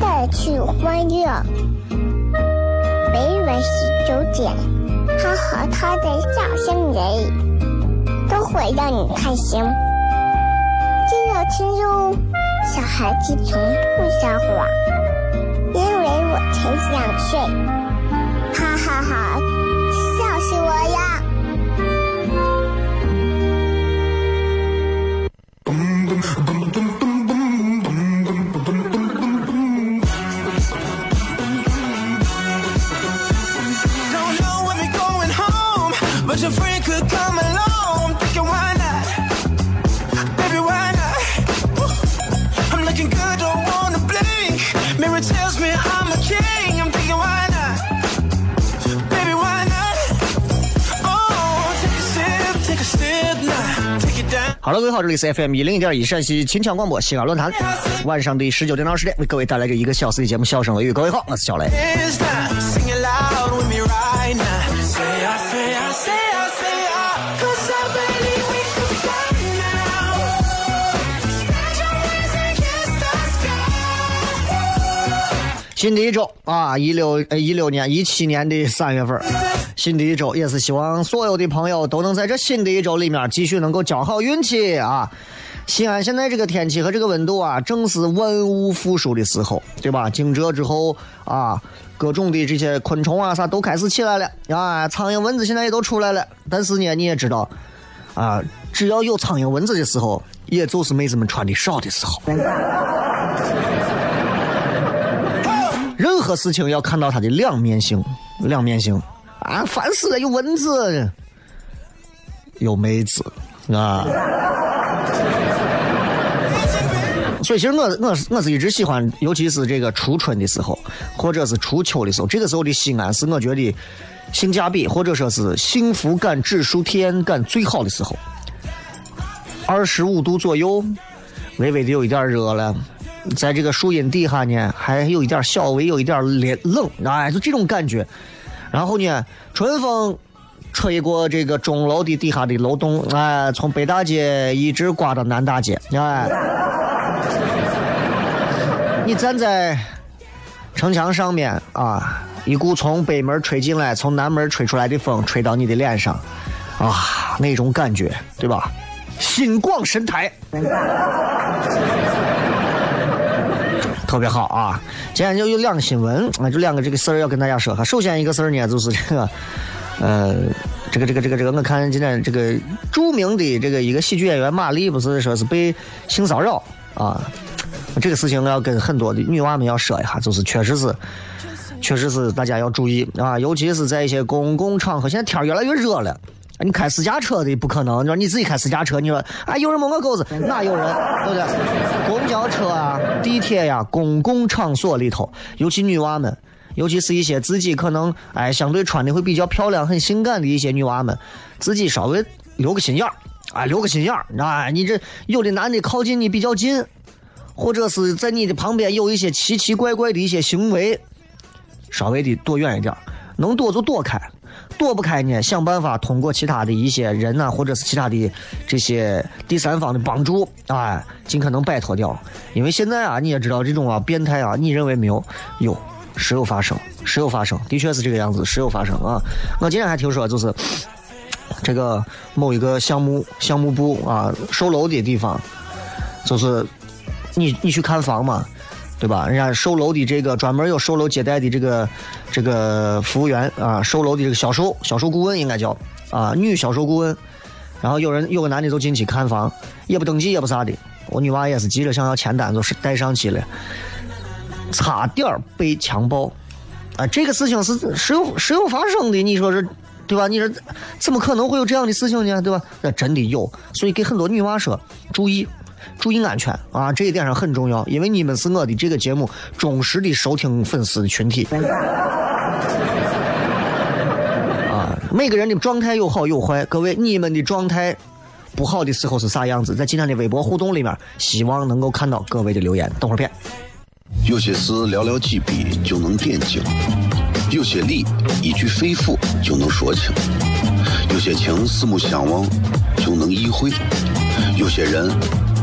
带去欢乐。每晚十九点，他和他的笑声人，都会让你开心。记得听哟，小孩子从不撒谎，因为我才两岁。哈哈哈，笑死我呀！好了，各位好，这里是 FM 一零一点一陕西秦腔广播西安论坛，晚上的十九点到二十点为各位带来这一个小时的节目《笑声雷雨》，各位好，我是小雷。Is that? 新的一周啊，一六呃一六年一七年的三月份，新的一周也是希望所有的朋友都能在这新的一周里面继续能够交好运气啊。西安现在这个天气和这个温度啊，正是万物复苏的时候，对吧？惊蛰之后啊，各种的这些昆虫啊啥都开始起来了啊，苍蝇蚊子现在也都出来了。但是呢，你也知道啊，只要有苍蝇蚊子的时候，也就是妹子们穿的少的时候。任何事情要看到它的两面性，两面性啊！烦死了，有蚊子，有妹子啊！所以其实我我是我是一直喜欢，尤其是这个初春的时候，或者是初秋的时候，这个时候的西安是我觉得性价比或者说是幸福感指数、体验感最好的时候。二十五度左右，微微的有一点热了，在这个树荫底下呢，还有一点小微有一点冷冷，哎，就这种感觉。然后呢，春风吹过这个钟楼的底下的楼栋，哎，从北大街一直刮到南大街，哎，你站在城墙上面啊，一股从北门吹进来、从南门吹出来的风吹到你的脸上，啊，那种感觉，对吧？心广神台。特别好啊！今天就有两个新闻，啊，就两个这个事儿要跟大家说哈。首先一个事儿呢，就是这个，呃，这个这个这个这个，我看今天这个著名的这个一个喜剧演员马丽，不是说是被性骚扰啊？这个事情我要跟很多的女娃们要说一下，就是确实是，确实是大家要注意啊，尤其是在一些公共场合，现在天越来越热了。你开私家车的不可能，你说你自己开私家车，你说啊有人摸我钩子，哪有人，对不对？公交车啊、地铁呀、公共场所里头，尤其女娃们，尤其是一些自己可能哎相对穿的会比较漂亮、很性感的一些女娃们，自己稍微留个心眼儿，哎，留个心眼儿，啊，你这有的男的靠近你比较近，或者是在你的旁边有一些奇奇怪怪的一些行为，稍微的躲远一点，能躲就躲开。躲不开呢，想办法通过其他的一些人呐、或者是其他的这些第三方的帮助，哎，尽可能摆脱掉。因为现在啊，你也知道这种啊变态啊，你认为没有？有，时有发生，时有发生，的确是这个样子，时有发生啊。我今天还听说，就是这个某一个项目项目部啊售楼的地方，就是你你去看房嘛。对吧？人家售楼的这个专门有售楼接待的这个这个服务员啊，售楼的这个销售销售顾问应该叫啊，女销售顾问。然后有人有个男的就进去看房，也不登记也不啥的。我女娃也是急着想要签单，就是带上去了，差点被强暴。啊，这个事情是是有是有发生的，你说是，对吧？你说怎么可能会有这样的事情呢？对吧？那真的有，所以给很多女娃说注意，注意安全啊，这一点上很重要，因为你们是我的这个节目忠实的收听粉丝的群体。啊，每个人的状态有好有坏，各位，你们的状态不好的时候是啥样子？在今天的微博互动里面，希望能够看到各位的留言。等会儿片。有些事寥寥几笔就能点睛，有些理一句肺腑就能说清，有些情四目相望就能意会，有些人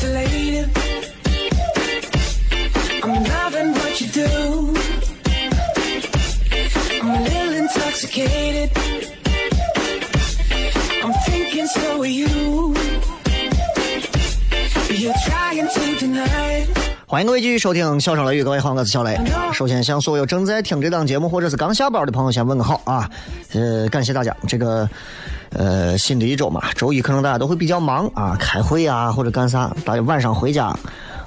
there, sexy lady. I'm loving what you do. I'm a little intoxicated. I'm thinking so are you. You're trying to deny. 欢迎各位继续收听《笑声雷雨》，各位好，我是小雷。首先向所有正在听这档节目或者是刚下班的朋友先问个好啊，呃，感谢大家。这个呃新的一周嘛，周一可能大家都会比较忙啊，开会啊或者干啥，大家晚上回家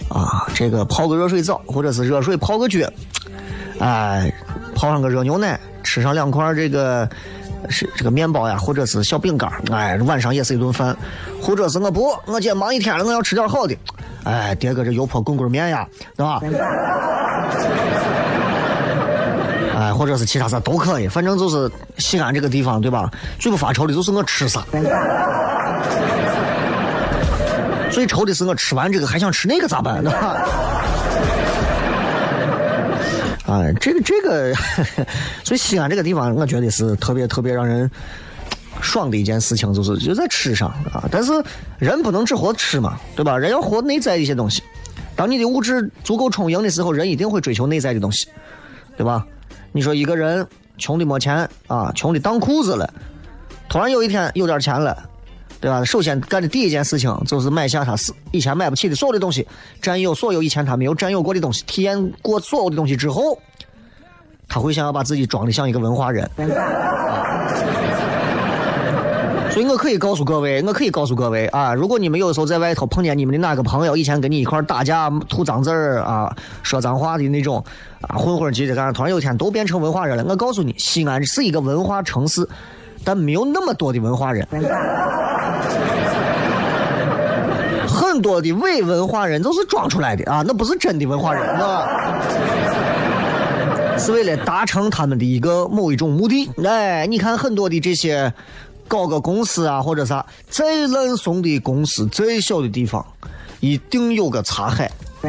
啊，这个泡个热水澡或者是热水泡个脚，哎，泡上个热牛奶，吃上两块这个。是这个面包呀，或者是小饼干，哎，晚上也是一顿饭，或者是我不，我今天忙一天了，我要吃点好的，哎，叠个这油泼棍棍面呀，对吧？哎，或者是其他啥都可以，反正就是西安这个地方，对吧？最不发愁的就是我吃啥，最愁的是我吃完这个还想吃那个咋办，对吧？啊，这个这个，所以西安这个地方，我觉得是特别特别让人爽的一件事情，就是就在吃上啊。但是人不能只活吃嘛，对吧？人要活内在的一些东西。当你的物质足够充盈的时候，人一定会追求内在的东西，对吧？你说一个人穷的没钱啊，穷的当裤子了，突然有一天有点钱了。对吧？首先干的第一件事情就是买下他以前买不起的所有的东西，占有所有以前他没有占有过的东西，体验过所有的东西之后，他会想要把自己装的像一个文化人。所以我可以告诉各位，我可以告诉各位啊，如果你们有时候在外头碰见你们的哪个朋友，以前跟你一块打架、吐脏字儿啊、说脏话的那种啊，混混级的，干突然有一天都变成文化人了，我告诉你，西安是一个文化城市。但没有那么多的文化人，很多的伪文化人都是装出来的啊，那不是真的文化人，啊，是为了达成他们的一个某一种目的。哎，你看很多的这些搞个公司啊，或者啥，再烂怂的公司，再小的地方，一定有个茶海。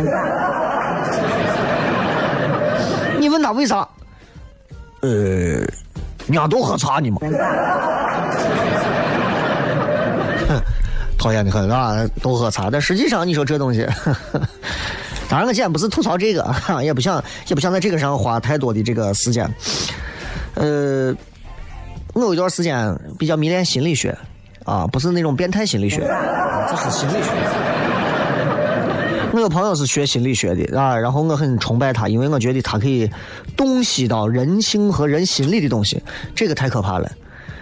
你问他为啥？呃。人家都喝茶呢嘛，讨厌的很啊，都喝茶。但实际上，你说这东西，当然我今天不是吐槽这个，也不想也不想在这个上花太多的这个时间。呃，我有一段时间比较迷恋心理学，啊，不是那种变态心理学，这是心理学。我有朋友是学心理学的啊，然后我很崇拜他，因为我觉得他可以洞悉到人性和人心理的东西，这个太可怕了。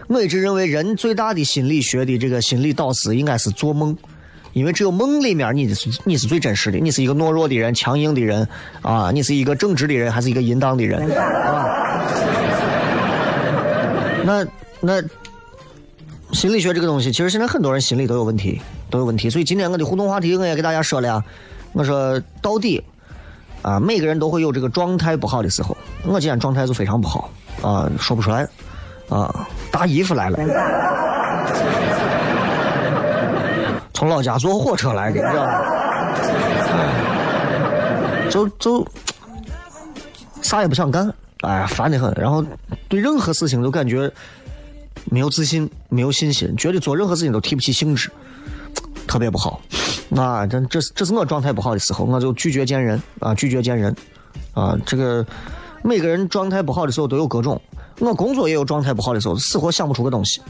我一直认为人最大的心理学的这个心理导师应该是做梦，因为只有梦里面你是你是最真实的，你是一个懦弱的人、强硬的人啊，你是一个正直的人还是一个淫荡的人啊？那那心理学这个东西，其实现在很多人心理都有问题，都有问题。所以今天我的互动话题我也给大家说了呀，我说到底啊，每个人都会有这个状态不好的时候。我今天状态就非常不好啊，说不出来啊，大姨夫来了。从老家坐火车来的，知道吗？就就啥也不想干，哎，烦得很。然后对任何事情都感觉没有自信、没有信心，觉得做任何事情都提不起兴致，特别不好。啊，这这这是我状态不好的时候，我就拒绝见人啊，拒绝见人啊。这个每个人状态不好的时候都有各种，我工作也有状态不好的时候，死活想不出个东西。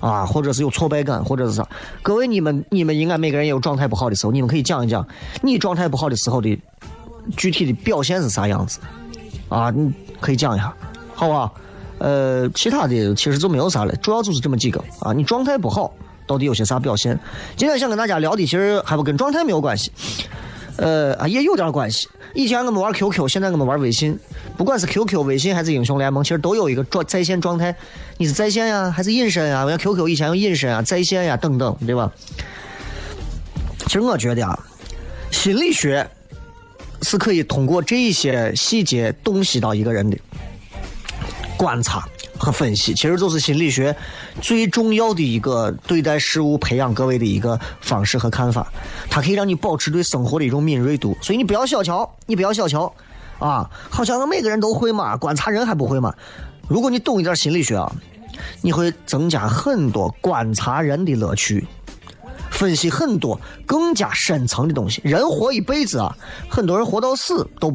啊，或者是有挫败感，或者是啥？各位，你们你们应该每个人也有状态不好的时候，你们可以讲一讲你状态不好的时候的具体的表现是啥样子？啊，你可以讲一下，好不好？呃，其他的其实就没有啥了，主要就是这么几个啊。你状态不好，到底有些啥表现？今天想跟大家聊的，其实还不跟状态没有关系，呃，啊，也有点关系。以前我们玩 QQ，现在我们玩微信，不管是 QQ、微信还是英雄联盟，其实都有一个状在线状态。你是在线呀，还是隐身呀？我像 QQ 以前有隐身啊、在线呀等等，对吧？其实我觉得啊，心理学是可以通过这些细节洞悉到一个人的观察和分析，其实就是心理学最重要的一个对待事物、培养各位的一个方式和看法。它可以让你保持对生活的一种敏锐度，所以你不要小瞧，你不要小瞧啊！好像每个人都会嘛，观察人还不会嘛？如果你懂一点心理学啊，你会增加很多观察人的乐趣，分析很多更加深层的东西。人活一辈子啊，很多人活到死都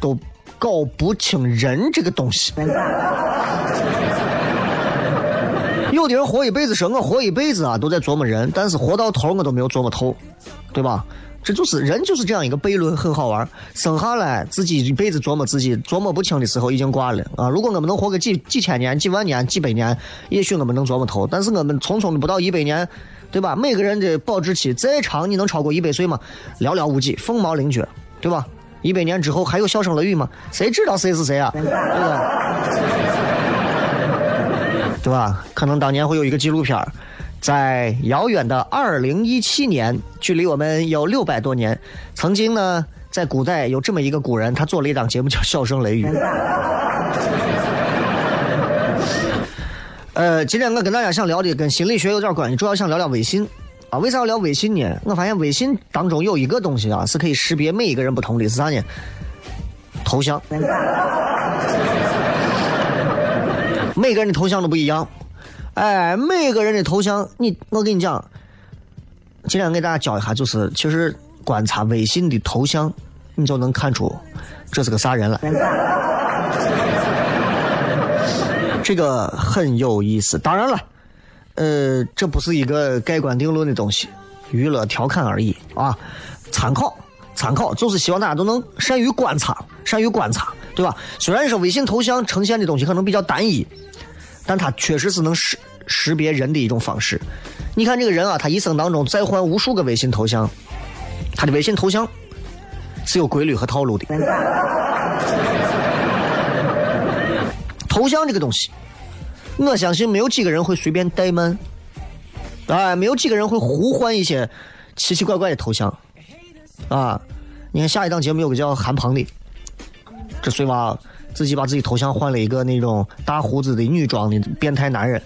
都搞不清人这个东西。有的人活一辈子说，我活一辈子啊都在琢磨人，但是活到头我都没有琢磨透，对吧？这就是人就是这样一个悖论，很好玩。生下来自己一辈子琢磨自己，琢磨不清的时候已经挂了啊！如果我们能活个几几千年、几万年、几百年，也许我们能琢磨透。但是我们匆匆的不到一百年，对吧？每个人的保质期再长，你能超过一百岁吗？寥寥无几，凤毛麟角，对吧？一百年之后还有笑声雷雨吗？谁知道谁是谁啊？对吧？对吧？可能当年会有一个纪录片在遥远的二零一七年，距离我们有六百多年。曾经呢，在古代有这么一个古人，他做了一档节目叫《笑声雷雨》。呃，今天我跟大家想聊的跟心理学有点关系，主要想聊聊微信啊。为啥要聊微信呢？我发现微信当中有一个东西啊，是可以识别每一个人不同的，是啥呢？头像。每个人的头像都不一样，哎，每个人的头像，你我跟你讲，今天给大家教一下，就是其实观察微信的头像，你就能看出这是个啥人了。这个很有意思，当然了，呃，这不是一个盖棺定论的东西，娱乐调侃而已啊，参考参考，就是希望大家都能善于观察，善于观察，对吧？虽然说微信头像呈现的东西可能比较单一。但它确实是能识识别人的一种方式。你看这个人啊，他一生当中再换无数个微信头像，他的微信头像是有规律和套路的。头像这个东西，我相信没有几个人会随便怠慢，哎，没有几个人会胡换一些奇奇怪怪的头像，啊，你看下一档节目有个叫韩鹏的，这碎娃。自己把自己头像换了一个那种大胡子的女装的变态男人，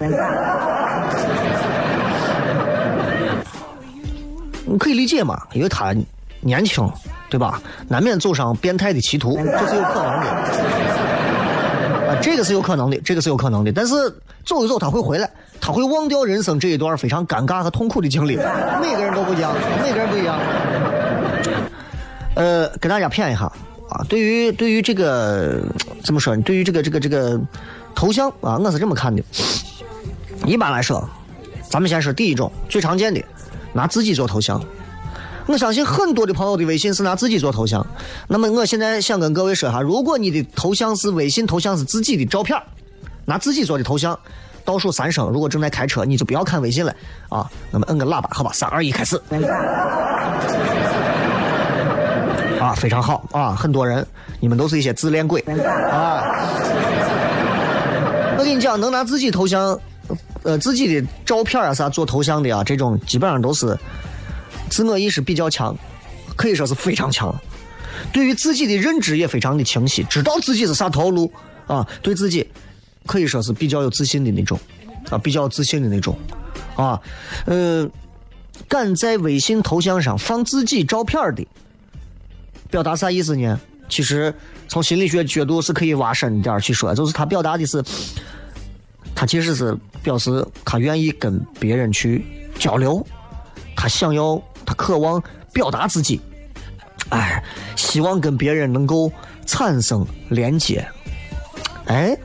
你可以理解嘛？因为他年轻，对吧？难免走上变态的歧途，这是有可能的。这个是有可能的，这个是有可能的。但是走一走他会回来，他会忘掉人生这一段非常尴尬和痛苦的经历。每个人都不一样，每个人不一样。呃，给大家谝一下。啊，对于对于这个怎么说呢？对于这个这个这个头像啊，我是这么看的。一般来说，咱们先说第一种最常见的，拿自己做头像。我相信很多的朋友的微信是拿自己做头像。那么我现在想跟各位说哈，如果你的头像是微信头像是自己的照片，拿自己做的头像，倒数三声，如果正在开车，你就不要看微信了啊。那么摁个喇叭，好吧，三二一，开始。啊，非常好啊！很多人，你们都是一些自恋鬼啊！我跟你讲，能拿自己头像，呃，自己的照片啊啥做头像的啊，这种基本上都是自我意识比较强，可以说是非常强。对于自己的认知也非常的清晰，知道自己是啥套路啊，对自己可以说是比较有自信的那种啊，比较自信的那种啊，嗯，敢在微信头像上放自己照片的。表达啥意思呢？其实从心理学角度是可以挖深一点去说，就是他表达的是，他其实是表示他愿意跟别人去交流，他想要，他渴望表达自己，哎，希望跟别人能够产生连接。哎，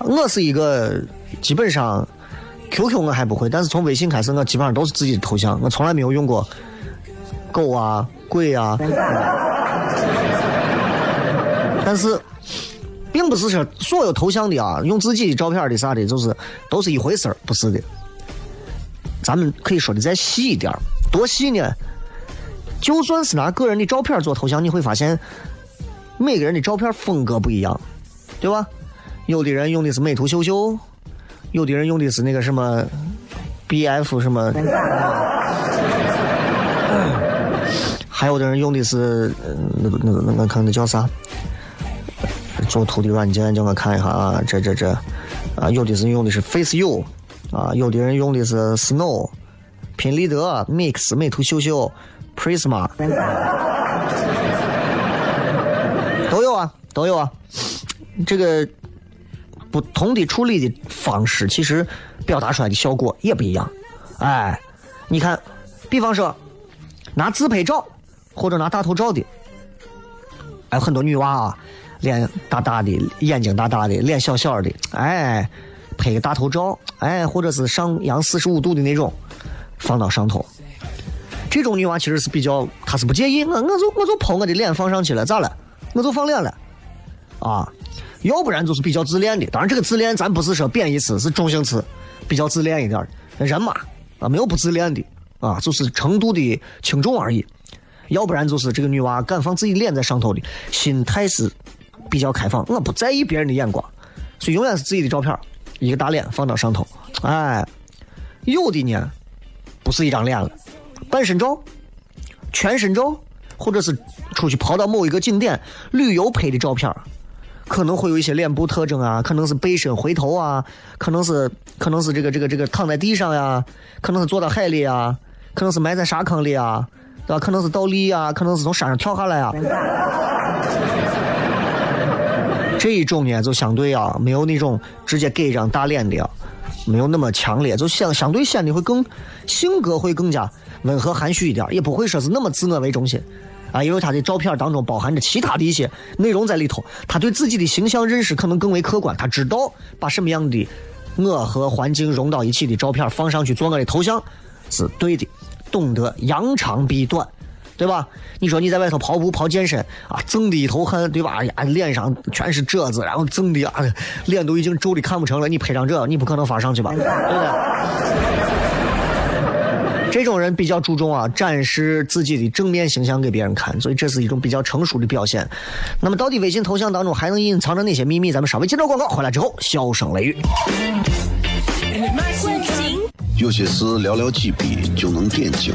我是一个基本上 QQ 我还不会，但是从微信开始，我基本上都是自己的头像，我从来没有用过狗啊。鬼啊，但是，并不是说所有头像的啊，用自己的照片的啥的，就是都是一回事儿，不是的。咱们可以说的再细一点多细呢？就算是拿个人的照片做头像，你会发现，每个人的照片风格不一样，对吧？有的人用的是美图秀秀，有的人用的是那个什么 BF 什么。还有的人用的是，那个那个那个看那叫啥？做图的软件，叫我看一下啊，这这这，啊，有的是用的是 Face U，啊，有的人用的是 Snow、品丽得、Mix、美图秀秀、Prisma，都有啊，都有啊。这个不同的处理的方式，其实表达出来的效果也不一样。哎，你看，比方说拿自拍照。或者拿大头照的，还有很多女娃啊，脸大大的，眼睛大大的，脸小小的，哎，拍个大头照，哎，或者是上扬四十五度的那种，放到上头。这种女娃其实是比较，她是不介意，我我就我就抛我的脸放上去了，咋了？我就放脸了，啊，要不然就是比较自恋的。当然，这个自恋咱不是说贬义词，是中性词，比较自恋一点人嘛，啊，没有不自恋的，啊，就是程度的轻重而已。要不然就是这个女娃敢放自己脸在上头的，心态是比较开放，我不在意别人的眼光，所以永远是自己的照片，一个大脸放到上头。哎，有的呢，不是一张脸了，半身照、全身照，或者是出去跑到某一个景点旅游拍的照片，可能会有一些脸部特征啊，可能是背身回头啊，可能是可能是这个这个这个躺在地上呀，可能是坐到海里啊，可能是埋在沙坑里啊。对吧？可能是倒立啊，可能是从山上跳下来啊。这一种呢，就相对啊，没有那种直接给一张大脸的，没有那么强烈，就相相对显得会更性格会更加温和含蓄一点，也不会说是那么自我为中心啊。因为他的照片当中包含着其他的一些内容在里头，他对自己的形象认识可能更为客观，他知道把什么样的我和环境融到一起的照片放上去做我的头像是对的。懂得扬长避短，对吧？你说你在外头跑步跑健身啊，增的一头汗，对吧？呀，脸上全是褶子，然后增的啊，脸都已经皱的看不成了。你拍张这，你不可能发上去吧？对不对？这种人比较注重啊，展示自己的正面形象给别人看，所以这是一种比较成熟的表现。那么，到底微信头像当中还能隐藏着哪些秘密？咱们稍微接着广告，回来之后，笑声雷雨。有些事寥寥几笔就能点睛，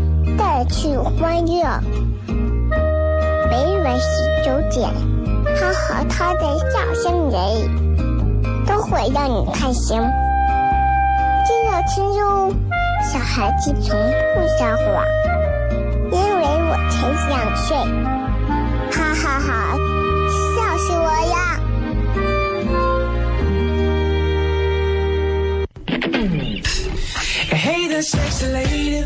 带去欢乐。每晚十九点，他和他的笑声人，都会让你开心。记得听哟，小孩子从不撒谎，因为我才两岁。哈哈哈，笑死我呀！Hey the sexy lady.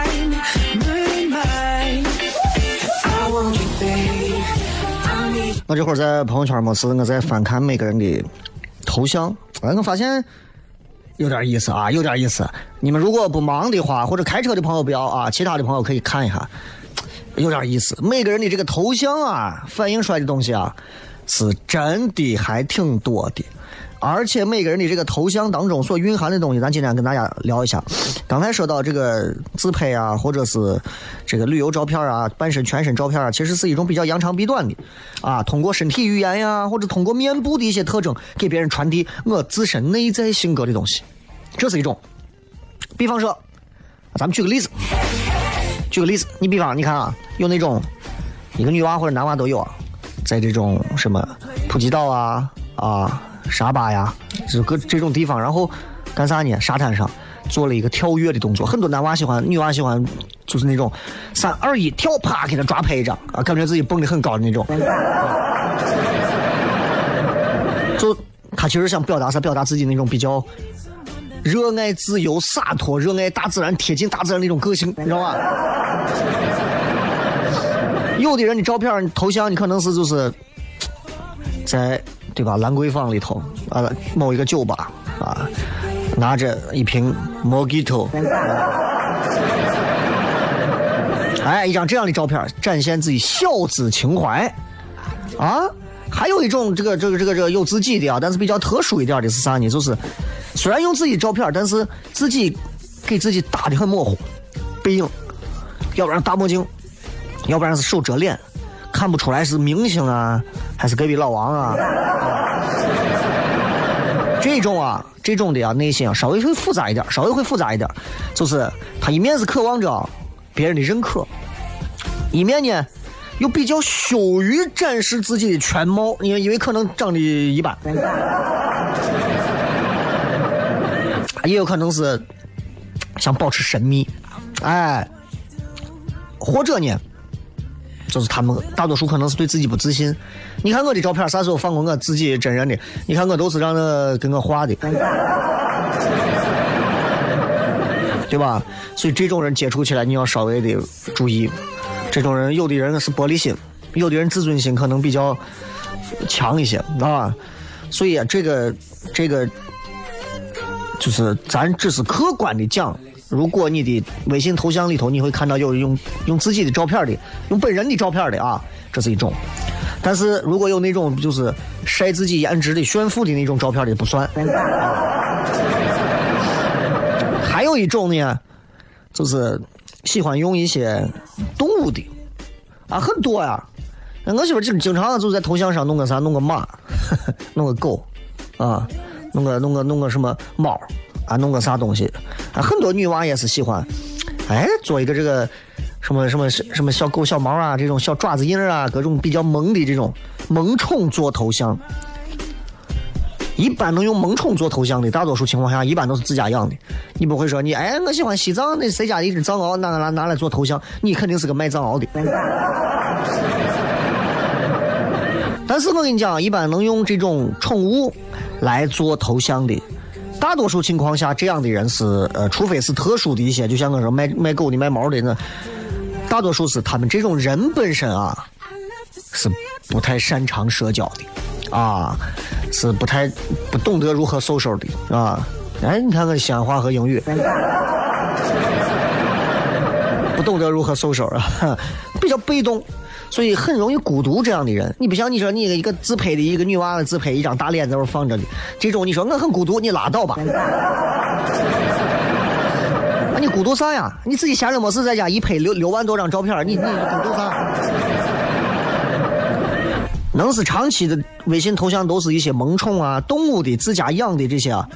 我这会儿在朋友圈没事，我在翻看每个人的头像，哎，我发现有点意思啊，有点意思。你们如果不忙的话，或者开车的朋友不要啊，其他的朋友可以看一下，有点意思。每个人的这个头像啊，反映出来的东西啊，是真的还挺多的。而且每个人的这个头像当中所蕴含的东西，咱今天跟大家聊一下。刚才说到这个自拍啊，或者是这个旅游照片啊、半身、全身照片啊，其实是一种比较扬长避短的啊，通过身体语言呀，或者通过面部的一些特征，给别人传递我自身内在性格的东西，这是一种。比方说，咱们举个例子，举个例子，你比方你看啊，有那种一个女娃或者男娃都有啊，在这种什么普吉岛啊啊沙巴呀，这个这种地方，然后干啥呢？沙滩上做了一个跳跃的动作，很多男娃喜欢，女娃喜欢，就是那种三二一跳，啪给他抓拍一张啊，感觉自己蹦得很高的那种。就他其实想表达啥？表达自己那种比较热爱自由、洒脱、热爱大自然、贴近大自然那种个性，你知道吧？有的人的照片、头像，你可能是就是在对吧兰桂坊里头啊，某一个酒吧啊，拿着一瓶 Mojito，哎，一张这样的照片，展现自己小资情怀啊。还有一种这个这个这个这个有自己的啊，但是比较特殊一点的是啥呢？就是虽然用自己照片，但是自己给自己打的很模糊，背影，要不然大墨镜，要不然是手遮脸，看不出来是明星啊，还是隔壁老王啊。这种啊，这种的啊，内心啊稍微会复杂一点，稍微会复杂一点，就是他一面是渴望着别人的认可，一面呢又比较羞于展示自己的全貌，因为因为可能长得一般，也有可能是想保持神秘，哎，或者呢，就是他们大多数可能是对自己不自信。你看我的照片，啥时候放过我自己真人的？你看我都是让那给我画的，对吧？所以这种人接触起来，你要稍微的注意。这种人，有的人是玻璃心，有的人自尊心可能比较强一些啊。所以啊，这个这个就是咱只是客观的讲。如果你的微信头像里头你会看到有用用自己的照片的，用本人的照片的啊，这是一种。但是如果有那种就是晒自己颜值的炫富的那种照片的不算。还有一种呢，就是喜欢用一些动物的啊，很多呀。我媳妇经经常就在头像上弄个啥，弄个马，弄个狗，啊，弄个弄个弄个什么猫啊，弄个啥东西啊。很多女娃也是喜欢，哎，做一个这个什么什么什么小狗小猫啊，这种小爪子印啊，各种比较萌的这种萌宠做头像。一般能用萌宠做头像的，大多数情况下一般都是自家养的。你不会说你哎，我喜欢西藏，那谁家的一只藏獒拿拿拿来做头像，你肯定是个卖藏獒的。但是我跟你讲，一般能用这种宠物来做头像的，大多数情况下这样的人是呃，除非是特殊的一些，就像我说卖卖狗的、卖猫的那，大多数是他们这种人本身啊，是不太擅长社交的，啊，是不太不懂得如何收手的啊。哎，你看看西安话和英语，不 不懂得如何收手啊，比较被动，所以很容易孤独。这样的人，你不像你说你一个自拍的一个女娃子自拍一张大脸在那放着的，这种你说我很孤独，你拉倒吧。啊，你孤独啥呀？你自己闲着没事在家一拍六六万多张照片，你你孤独啥？能是长期的微信头像都是一些萌宠啊、动物的、自家养的这些啊，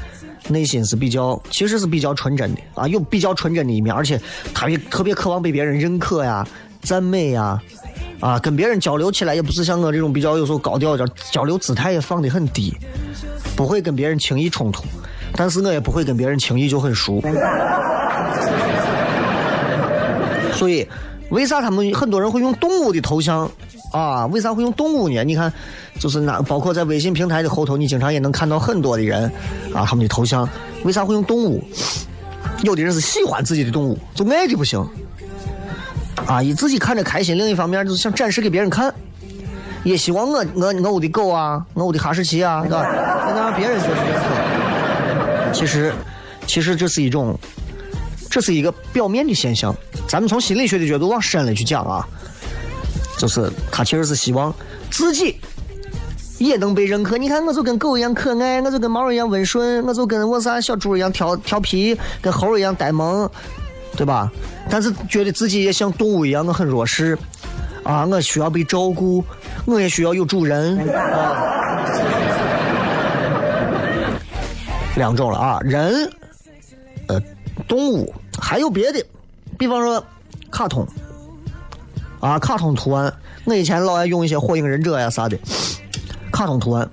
内心是比较，其实是比较纯真的啊，有比较纯真的一面，而且他也特别渴望被别人认可呀、赞美呀，啊，跟别人交流起来也不是像我这种比较有时候高调点，交流姿态也放得很低，不会跟别人轻易冲突，但是我也不会跟别人轻易就很熟，所以为啥他们很多人会用动物的头像？啊，为啥会用动物呢？你看，就是那包括在微信平台的后头，你经常也能看到很多的人啊，他们的头像为啥会用动物？有的人是喜欢自己的动物，就爱的不行啊，以自己看着开心；另一方面就是想展示给别人看，也希望我我我屋的狗啊，我屋的哈士奇啊，是吧？能让别人觉得认可。其实，其实这是一种，这是一个表面的现象。咱们从心理学的角度往深了去讲啊。就是他其实是希望自己也能被认可。你看，我就跟狗一样可爱，我就跟猫一样温顺，我就跟我啥小猪一样调调皮，跟猴一样呆萌，对吧？但是觉得自己也像动物一样，我很弱势啊，我需要被照顾，我也需要有主人啊。两种了啊，人，呃，动物，还有别的，比方说卡通。啊，卡通图案，我以前老爱用一些火影忍者呀啥的，卡通图案，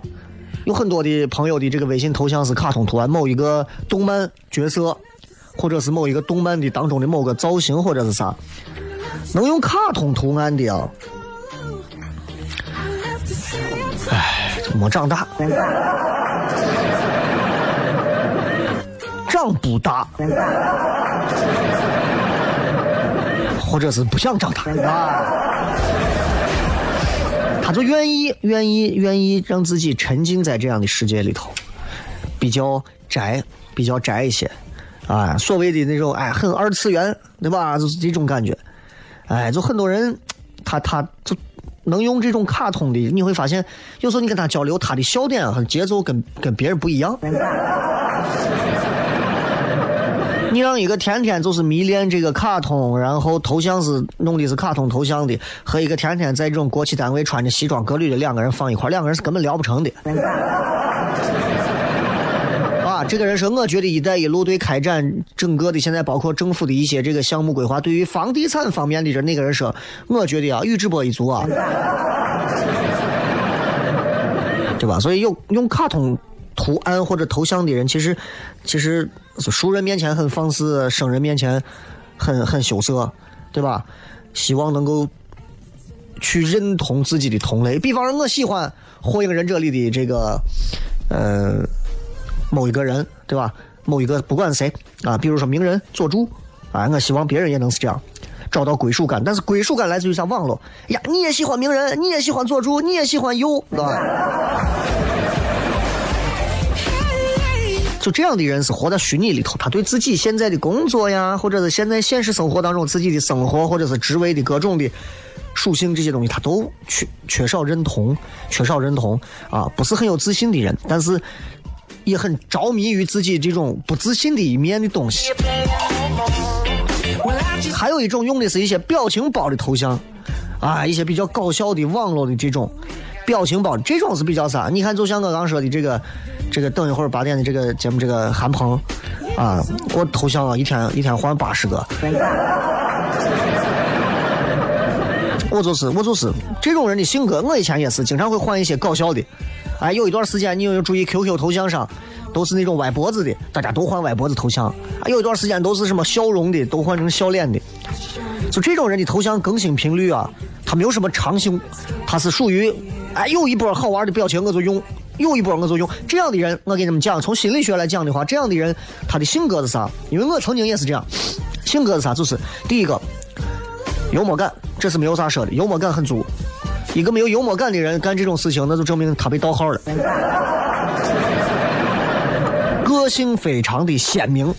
有很多的朋友的这个微信头像是卡通图案，某一个动漫角色，或者是某一个动漫的当中的某个造型或者是啥，能用卡通图案的啊，哎，没长大，长不大。或者是不想长大，他就愿意愿意愿意让自己沉浸在这样的世界里头，比较宅，比较宅一些，啊，所谓的那种哎，很二次元，对吧？就是这种感觉，哎，就很多人，他他就能用这种卡通的，你会发现，有时候你跟他交流，他的笑点和节奏跟跟别人不一样。你让一个天天就是迷恋这个卡通，然后头像是弄的是卡通头像的，和一个天天在这种国企单位穿着西装革履的两个人放一块，两个人是根本聊不成的。这个人说，我觉得“一带一路”对开展整个的现在包括政府的一些这个项目规划，对于房地产方面的人那个人说，我觉得啊，宇智波一族啊，对吧？所以用用卡通。图案或者头像的人，其实，其实熟人面前很放肆，生人面前很很羞涩，对吧？希望能够去认同自己的同类。比方说，我喜欢《火影忍者》里的这个，呃，某一个人，对吧？某一个不管谁啊，比如说名人佐助，啊，我希望别人也能是这样，找到归属感。但是归属感来自于啥？网络呀，你也喜欢名人，你也喜欢佐助，你也喜欢鼬，对吧？就这样的人是活在虚拟里头，他对自己现在的工作呀，或者是现在现实生活当中自己的生活，或者是职位的各种的属性这些东西，他都缺缺少认同，缺少认同啊，不是很有自信的人，但是也很着迷于自己这种不自信的一面的东西。还有一种用的是一些表情包的头像，啊，一些比较搞笑的网络的这种表情包，这种是比较啥？你看，就像我刚说的这个。这个等一会儿八点的这个节目，这个韩鹏，啊，我头像啊，一天一天换八十个。我就是我就是这种人的性格，我以前也是经常会换一些搞笑的。哎，有一段时间你有没有注意 QQ 头像上都是那种歪脖子的，大家都换歪脖子头像。啊，有一段时间都是什么笑容的，都换成笑脸的。就这种人的头像更新频率啊，他没有什么长性，他是属于哎有一波好玩的表情我就用。有一波我就用这样的人，我给你们讲，从心理学来讲的话，这样的人他的性格是啥？因为我曾经也是这样，性格是啥？就是第一个幽默感，这是没有啥说的，幽默感很足。一个没有幽默感的人干这种事情，那就证明他被盗号了。个性非常的鲜明，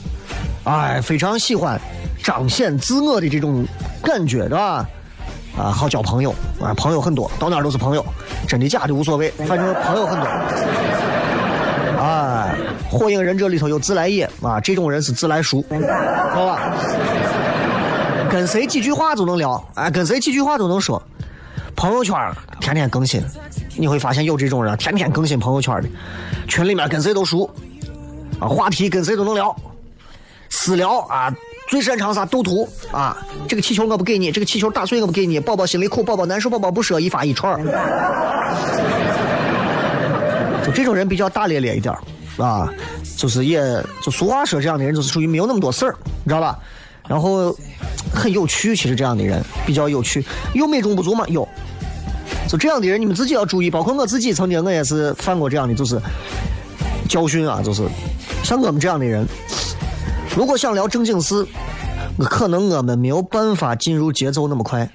哎，非常喜欢彰显自我的这种感觉，对吧？啊，好交朋友啊，朋友很多，到哪都是朋友，真的假的无所谓，反正朋友很多。啊，火影忍者里头有自来也啊，这种人是自来熟，知道吧？跟谁几句话都能聊，哎，跟谁几句话都能说。朋友圈天天更新，你会发现有这种人天天更新朋友圈的，群里面跟谁都熟，啊，话题跟谁都能聊，私聊啊，最擅长啥斗图啊，这个气球我不给你，这个气球打碎我不给你，宝宝心里苦，宝宝难受，宝宝不舍，一发一串就这种人比较大咧咧一点啊，就是也就俗话说这样的人就是属于没有那么多事儿，你知道吧？然后很有趣，其实这样的人比较有趣，有美中不足吗？有。就这样的人，你们自己要注意。包括我自己，曾经我也是犯过这样的，就是教训啊，就是像我们这样的人，如果想聊正经事，可能我们没有办法进入节奏那么快。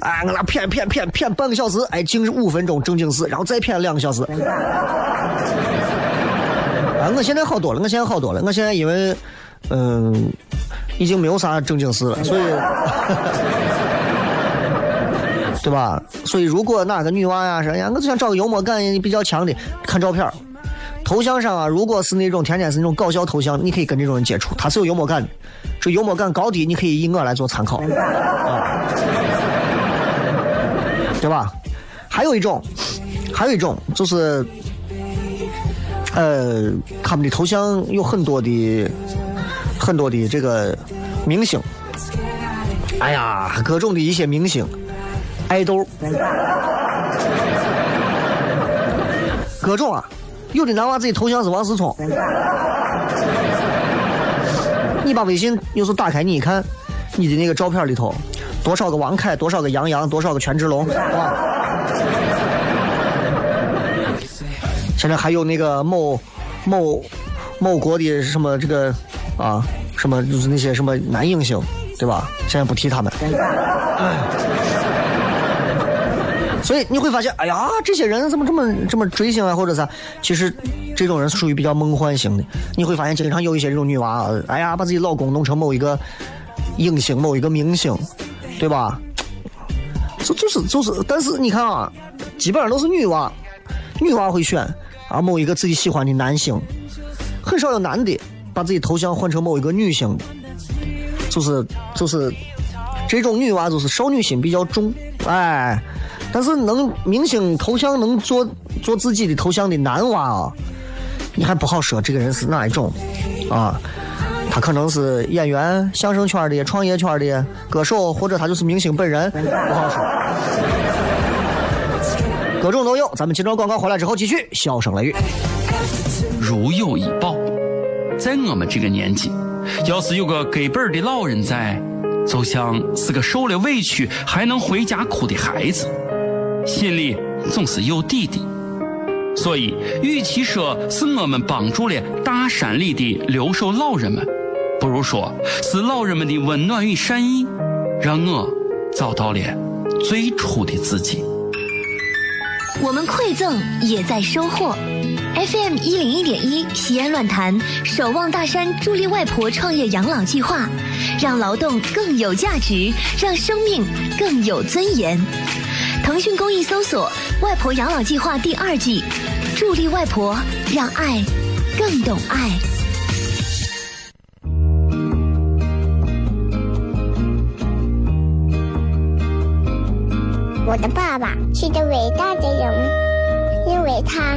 哎，我那骗骗骗骗半个小时，哎，进入五分钟正经事，然后再骗两个小时。啊，我现在好多了，我现在好多了，我现在因为嗯。已经没有啥正经事了，所以，对吧？所以如果哪个女娃呀，说呀，我就想找个幽默感比较强的，看照片头像上啊，如果是那种天天是那种搞笑头像，你可以跟这种人接触，他是有幽默感的。这幽默感高低，你可以以我来做参考，啊，对吧？还有一种，还有一种就是，呃，他们的头像有很多的。很多的这个明星，哎呀，各种的一些明星，爱豆，各种啊，有的男娃子的头像是王思聪，你把微信有时候打开你一看，你的那个照片里头，多少个王凯，多少个杨洋，多少个权志龙，哇，现在还有那个某某某国的什么这个。啊，什么就是那些什么男影星，对吧？现在不提他们。所以你会发现，哎呀，这些人怎么这么这么追星啊，或者啥？其实这种人是属于比较梦幻型的。你会发现，经常有一些这种女娃，哎呀，把自己老公弄成某一个影星、某一个明星，对吧？就就是就是，但是你看啊，基本上都是女娃，女娃会选啊某一个自己喜欢的男星，很少有男的。把自己头像换成某一个女性，就是就是这种女娃，就是少女心比较重，哎，但是能明星头像能做做自己的头像的男娃啊，你还不好说这个人是哪一种啊？他可能是演员、相声圈的、创业圈的歌手，或者他就是明星本人，不好说，各种都有。咱们接着广告回来之后继续，笑声雷雨，如有一宝。在我们这个年纪，要是有个给本的老人在，就像是个受了委屈还能回家哭的孩子，心里总是有底的。所以，与其说是我们帮助了大山里的留守老人们，不如说是老人们的温暖与善意，让我找到了最初的自己。我们馈赠也在收获。FM 一零一点一西安论坛守望大山助力外婆创业养老计划，让劳动更有价值，让生命更有尊严。腾讯公益搜索“外婆养老计划”第二季，助力外婆，让爱更懂爱。我的爸爸是个伟大的人，因为他。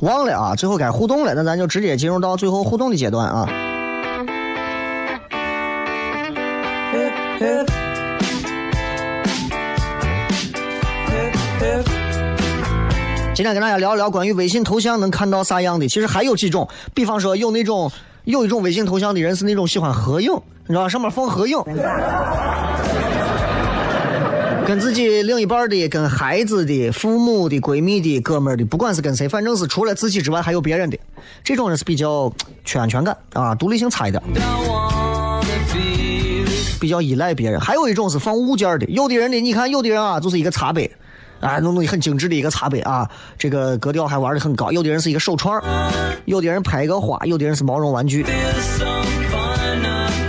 忘了啊，最后该互动了，那咱就直接进入到最后互动的阶段啊。今天跟大家聊一聊关于微信头像能看到啥样的，其实还有几种，比方说有那种有一种微信头像的人是那种喜欢合影，你知道吧？上面放合影，跟自己另一半的、跟孩子的、父母的、闺蜜的、哥们儿的，不管是跟谁，反正是除了自己之外还有别人的，这种人是比较缺安全感啊，独立性差一点。比较依赖别人，还有一种是放物件的。有的人呢，你看有的人啊，就是一个茶杯，啊，弄弄很精致的一个茶杯啊，这个格调还玩的很高。有的人是一个手串有的人拍一个花，有的人是毛绒玩具。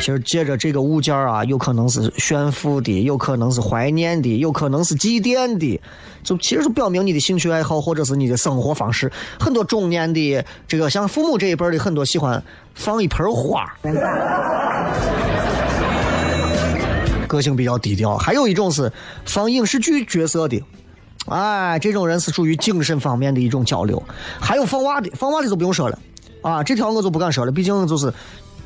就是借着这个物件啊，有可能是炫富的，有可能是怀念的，有可能是祭奠的，就其实是表明你的兴趣爱好或者是你的生活方式。很多中年的这个像父母这一辈的，很多喜欢放一盆花。个性比较低调，还有一种是放影视剧角色的，哎，这种人是属于精神方面的一种交流。还有放娃的，放娃的就不用说了，啊，这条我就不敢说了，毕竟就是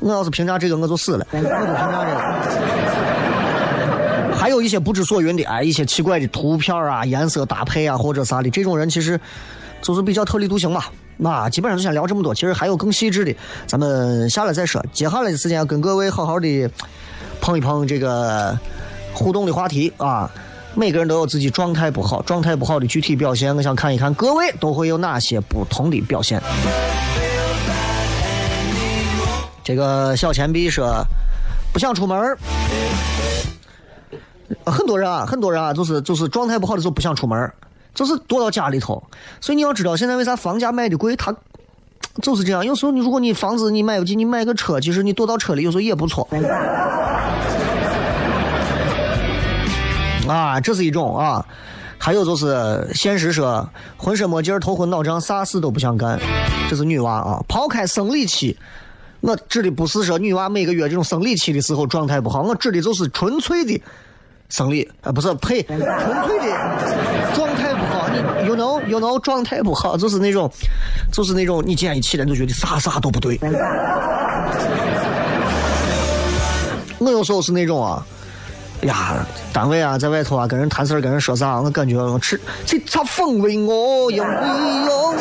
我要是评价这个我就死了，我不评价这个。还有一些不知所云的，哎，一些奇怪的图片啊、颜色搭配啊或者啥的，这种人其实就是比较特立独行吧。那基本上就先聊这么多，其实还有更细致的，咱们下来再说。接下来的时间跟各位好好的。碰一碰这个互动的话题啊！每个人都有自己状态不好、状态不好的具体表现，我想看一看各位都会有哪些不同的表现。这个小钱币说不想出门儿很多人啊，很多人啊，就是就是状态不好的时候不想出门就是躲到家里头。所以你要知道，现在为啥房价卖的贵？他 就是这样。有时候你如果你房子你买不起，你买个车，其实你躲到车里有时候也不错。啊，这是一种啊，还有就是现实说，浑身没劲儿，头昏脑胀，啥事都不想干，这是女娃啊。抛开生理期，我指的不是说女娃每个月这种生理期的时候状态不好，我指的就是纯粹的生理啊，不是呸，纯粹的状态不好。你 you know you know 状态不好，就是那种，就是那种，你今天一起来就觉得啥啥都不对。我有时候是那种啊。呀，单位啊，在外头啊，跟人谈事儿，跟人说啥，我感觉吃这咋风味我用不用？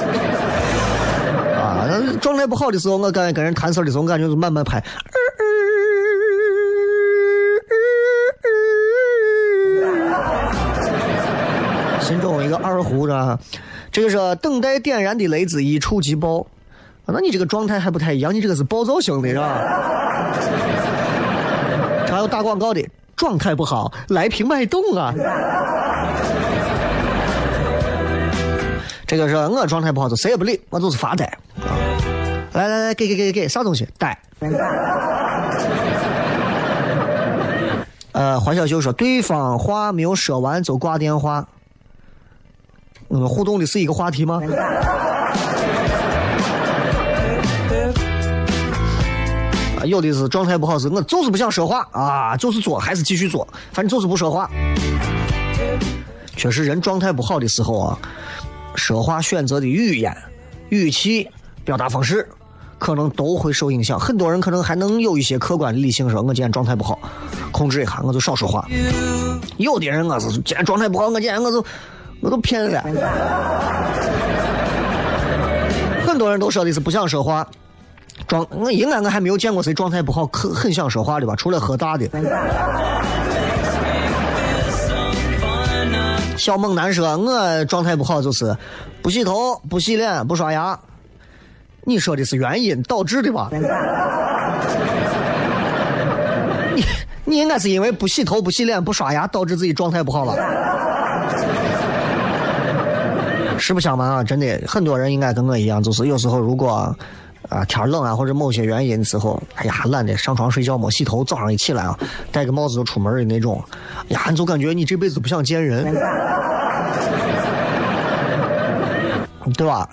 啊，那状态不好的时候，我感觉跟人谈事的时候，我感觉就慢慢拍。心中一个二胡是这个是等待点燃的雷子一触即爆。那你这个状态还不太一样，你这个是暴躁型的是吧？还有打广告的。状态不好，来瓶脉动啊！这个是我状态不好，就谁也不理，我就是发呆。来来来，给给给给，啥东西？呆。呃，黄小秀说，对方话没有说完就挂电话。我们互动的是一个话题吗？有的是状态不好，是我就是不想说话啊，就是做还是继续做，反正就是不说话。确实，人状态不好的时候啊，说话选择的语言、语气、表达方式，可能都会受影响。很多人可能还能有一些客观理性，说我今天状态不好，控制一下，我就少说话。有的人我是今天状态不好，我今天我就我都骗了。很多人都说的是不想说话。状我应该我还没有见过谁状态不好，很很想说话的吧？除了喝大的。小猛男说：“我状态不好，就是不洗头、不洗脸、不刷牙。”你说的是原因导致的吧？你你应该是因为不洗头、不洗脸、不刷牙导致自己状态不好了。实不相瞒啊，真的很多人应该跟我一样，就是有时候如果。啊，天冷啊，或者某些原因的时候，哎呀，懒得上床睡觉，没洗头，早上一起来啊，戴个帽子就出门的那种，呀，你就感觉你这辈子不想见人，对吧？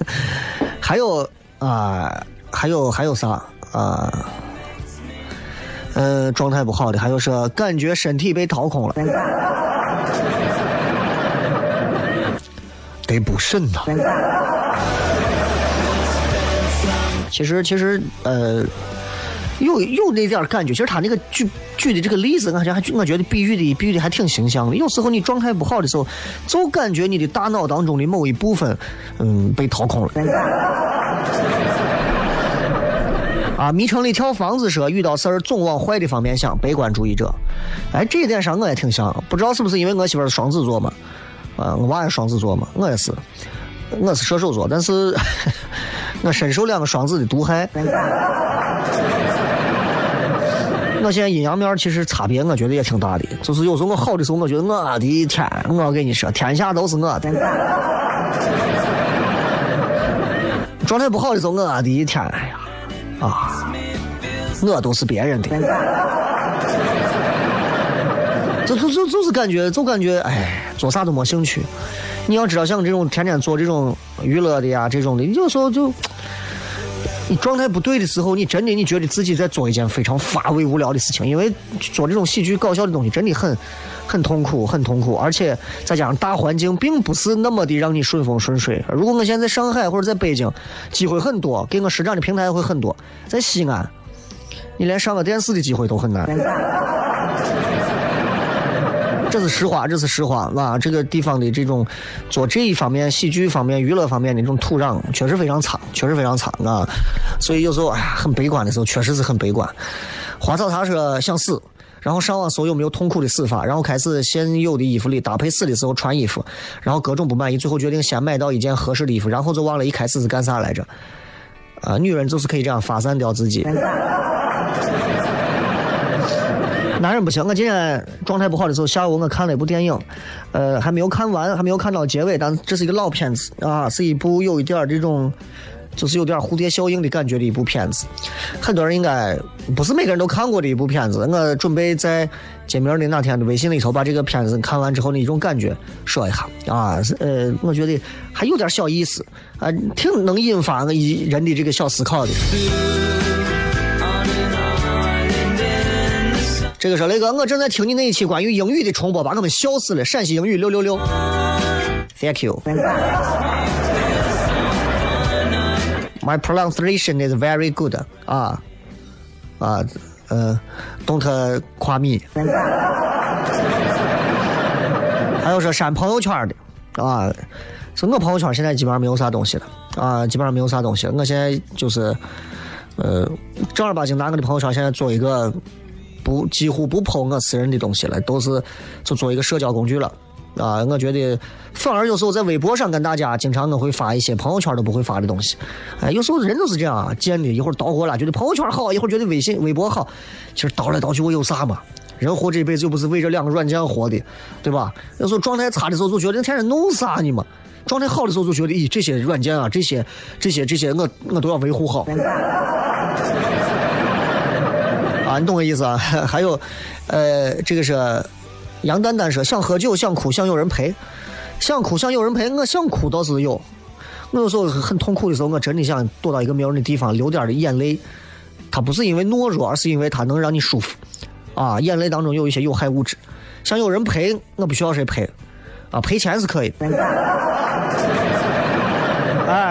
还有啊，还有还有啥啊？嗯，状态不好的，还有说感觉身体被掏空了，得补肾呐。其实，其实，呃，有有那点感觉。其实他那个举举的这个例子，我觉还我觉得比喻的比喻的还挺形象的。有时候你状态不好的时候，就感觉你的大脑当中的某一部分，嗯，被掏空了。啊，迷城里跳房子说遇到事儿总往坏的方面想，悲观主义者。哎，这一点上我也挺像，不知道是不是因为我媳妇是双子座嘛？啊，我娃也双子座嘛，我也是，我是射手座，但是我深受两个双子的毒害。我 现在阴阳面其实差别，我觉得也挺大的。就是有时候我好的时候，我觉得我的天，我跟你说，天下都是我的。状态不好的时候，我的天，哎呀，啊，我都是别人的。就就就就是感觉，就感觉，哎，做啥都没兴趣。你要知道，像这种天天做这种娱乐的呀，这种的，有时候就。你状态不对的时候，你真的你觉得自己在做一件非常乏味无聊的事情，因为做这种喜剧搞笑的东西真的很很痛苦，很痛苦，而且再加上大环境并不是那么的让你顺风顺水。如果我现在在上海或者在北京，机会很多，给我施展的平台会很多。在西安，你连上个电视的机会都很难。这是实话，这是实话，啊！这个地方的这种做这一方面喜剧方面、娱乐方面的这种土壤确实非常差，确实非常差啊！所以有时候哎呀，很悲观的时候，确实是很悲观。花草他说想死，然后上网搜有没有痛苦的死法，然后开始现有的衣服里搭配死的时候穿衣服，然后各种不满意，最后决定先买到一件合适的衣服，然后就忘了一开始是干啥来着。啊，女人就是可以这样发散掉自己。男人不行，我今天状态不好的时候，下午我看了一部电影，呃，还没有看完，还没有看到结尾，但这是一个老片子啊，是一部有一点这种，就是有点蝴蝶效应的感觉的一部片子。很多人应该不是每个人都看过的一部片子，我准备在见面的那天的微信里头把这个片子看完之后的一种感觉说一下啊，呃，我觉得还有点小意思啊，挺能引发我一人的这个小思考的。这个说雷哥，我正在听你那一期关于英语的重播，把我们笑死了。陕西英语六六六，Thank you。My pronunciation is very good 啊啊呃，Don't 夸 me。还有说删朋友圈的啊，是我朋友圈现在基本上没有啥东西了啊，基本上没有啥东西了。我现在就是呃正儿八经拿我的朋友圈现在做一个。不，几乎不抛我私人的东西了，都是就做一个社交工具了啊！我觉得反而有时候在微博上跟大家经常我会发一些朋友圈都不会发的东西。哎，有时候人都是这样啊，贱的，一会儿倒火了，觉得朋友圈好，一会儿觉得微信、微博好。其实倒来倒去我有啥嘛？人活这一辈子又不是为这两个软件活的，对吧？有时候状态差的时候就觉得天天弄啥呢嘛？状态好的时候就觉得，咦，这些软件啊，这些、这些、这些，我我都要维护好。你懂我意思啊？还有，呃，这个是杨丹丹说想喝酒想哭想有人陪，想哭想有人陪。我想哭倒是有，我有时候很痛苦的时候，我真的想躲到一个没有人的地方流点的眼泪。它不是因为懦弱，而是因为它能让你舒服。啊，眼泪当中有一些有害物质，想有人陪，我不需要谁陪，啊，赔钱是可以。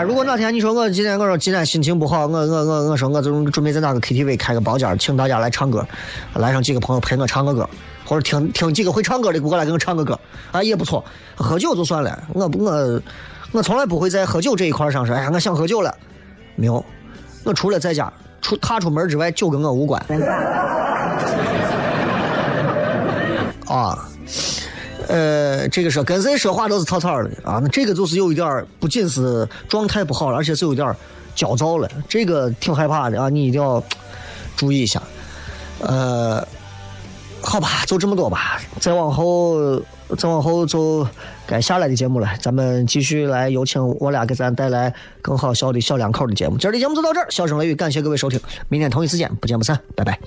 如果哪天你说我今天我说今天心情不好，我我我我说我就准备在哪个 KTV 开个包间，请大家来唱歌，来上几个朋友陪我唱个歌，或者听听几个会唱歌的过来给我唱个歌，啊也不错。喝酒就算了，我不我我从来不会在喝酒这一块上说，哎呀我想喝酒了，没有，我除了在家出踏出门之外，酒跟我无关。啊。呃，这个说跟谁说话都是草草的啊，那这个就是有一点不仅是状态不好了，而且是有点焦躁了，这个挺害怕的啊，你一定要注意一下。呃，好吧，就这么多吧，再往后，再往后就该下来的节目了，咱们继续来有请我俩给咱带来更好笑的小两口的节目。今儿的节目就到这儿，笑声雷雨，感谢各位收听，明天同一时间不见不散，拜拜。